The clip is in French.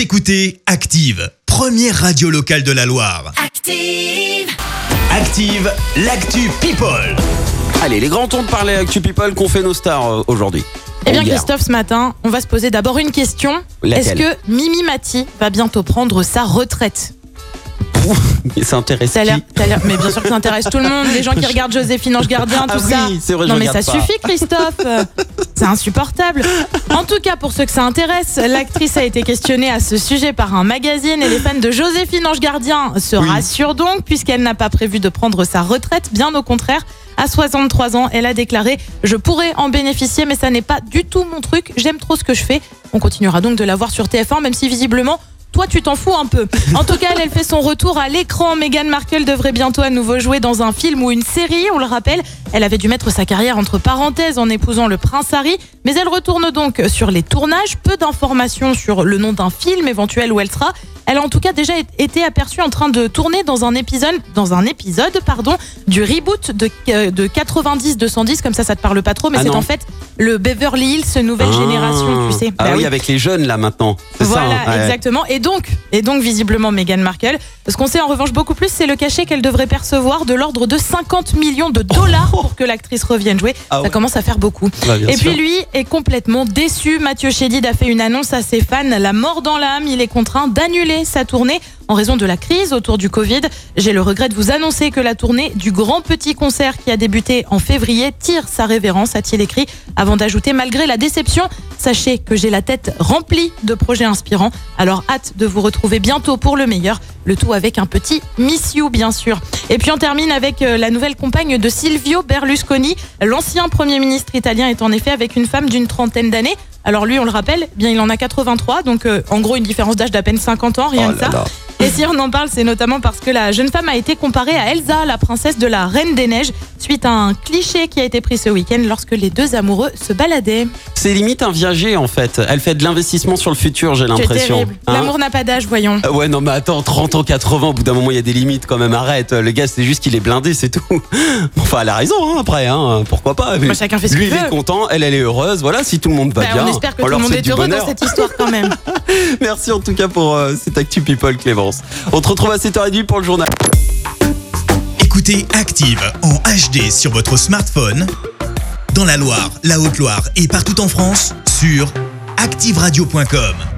Vous écoutez Active, première radio locale de la Loire. Active. Active, l'actu People. Allez, les grands tons de parler Actu People qu'ont fait nos stars euh, aujourd'hui. Eh bien Hier. Christophe, ce matin, on va se poser d'abord une question. Est-ce Laquelle? que Mimi Mati va bientôt prendre sa retraite? Mais ça intéresse Ça a qui ça mais bien sûr que ça intéresse tout le monde, les gens qui regardent Joséphine Ange Gardien, tout Ah ça. oui, vrai, je non mais ça pas. suffit Christophe, c'est insupportable. En tout cas, pour ceux que ça intéresse, l'actrice a été questionnée à ce sujet par un magazine et les fans de Joséphine Ange Gardien se rassurent donc puisqu'elle n'a pas prévu de prendre sa retraite, bien au contraire. À 63 ans, elle a déclaré Je pourrais en bénéficier, mais ça n'est pas du tout mon truc. J'aime trop ce que je fais. On continuera donc de la voir sur TF1, même si visiblement. Toi, tu t'en fous un peu. En tout cas, elle, fait son retour à l'écran. Meghan Markle devrait bientôt à nouveau jouer dans un film ou une série. On le rappelle, elle avait dû mettre sa carrière entre parenthèses en épousant le prince Harry. Mais elle retourne donc sur les tournages. Peu d'informations sur le nom d'un film éventuel où elle sera. Elle a en tout cas déjà été aperçue en train de tourner dans un épisode, dans un épisode pardon, du reboot de, euh, de 90-210. Comme ça, ça te parle pas trop, mais Ah c'est en fait le Beverly Hills nouvelle Ah. génération, tu sais. Ah Bah oui, oui. avec les jeunes là maintenant. Voilà, ça. hein, ouais. exactement. Et donc, et donc visiblement Meghan Markle. Ce qu'on sait en revanche beaucoup plus, c'est le cachet qu'elle devrait percevoir de l'ordre de 50 millions de dollars pour que l'actrice revienne jouer. Ah Ça ouais. commence à faire beaucoup. Bah, et sûr. puis lui est complètement déçu. Mathieu Chédid a fait une annonce à ses fans, la mort dans l'âme. Il est contraint d'annuler sa tournée en raison de la crise autour du Covid. J'ai le regret de vous annoncer que la tournée du Grand Petit Concert qui a débuté en février tire sa révérence, a-t-il écrit, avant d'ajouter malgré la déception, sachez que j'ai la tête remplie de projets inspirants. Alors hâte de vous retrouver bientôt pour le meilleur. Le tout avec un petit Miss You, bien sûr. Et puis on termine avec euh, la nouvelle compagne de Silvio Berlusconi. L'ancien Premier ministre italien est en effet avec une femme d'une trentaine d'années. Alors lui, on le rappelle, eh bien il en a 83, donc euh, en gros une différence d'âge d'à peine 50 ans, rien Oh que ça. là. Et si on en parle, c'est notamment parce que la jeune femme a été comparée à Elsa, la princesse de la Reine des Neiges, suite à un cliché qui a été pris ce week-end lorsque les deux amoureux se baladaient. C'est limite un viager en fait. Elle fait de l'investissement sur le futur, j'ai l'impression. Hein L'amour n'a pas d'âge, voyons. Euh, Ouais, non, mais attends, 30 ans, 80, au bout d'un moment, il y a des limites quand même. Arrête. Le gars, c'est juste qu'il est blindé, c'est tout. Enfin, elle a raison, hein, après, hein, pourquoi pas. Bah, chacun fait ce Lui, il est content, elle, elle est heureuse. Voilà, si tout le monde va Bah, bien. on espère que tout le monde est heureux dans cette histoire quand même. Merci en tout cas pour euh, cette Actu People, Clémence. On te retrouve à 7h30 pour le journal. Écoutez Active en HD sur votre smartphone, dans la Loire, la Haute-Loire et partout en France, sur activeradio.com.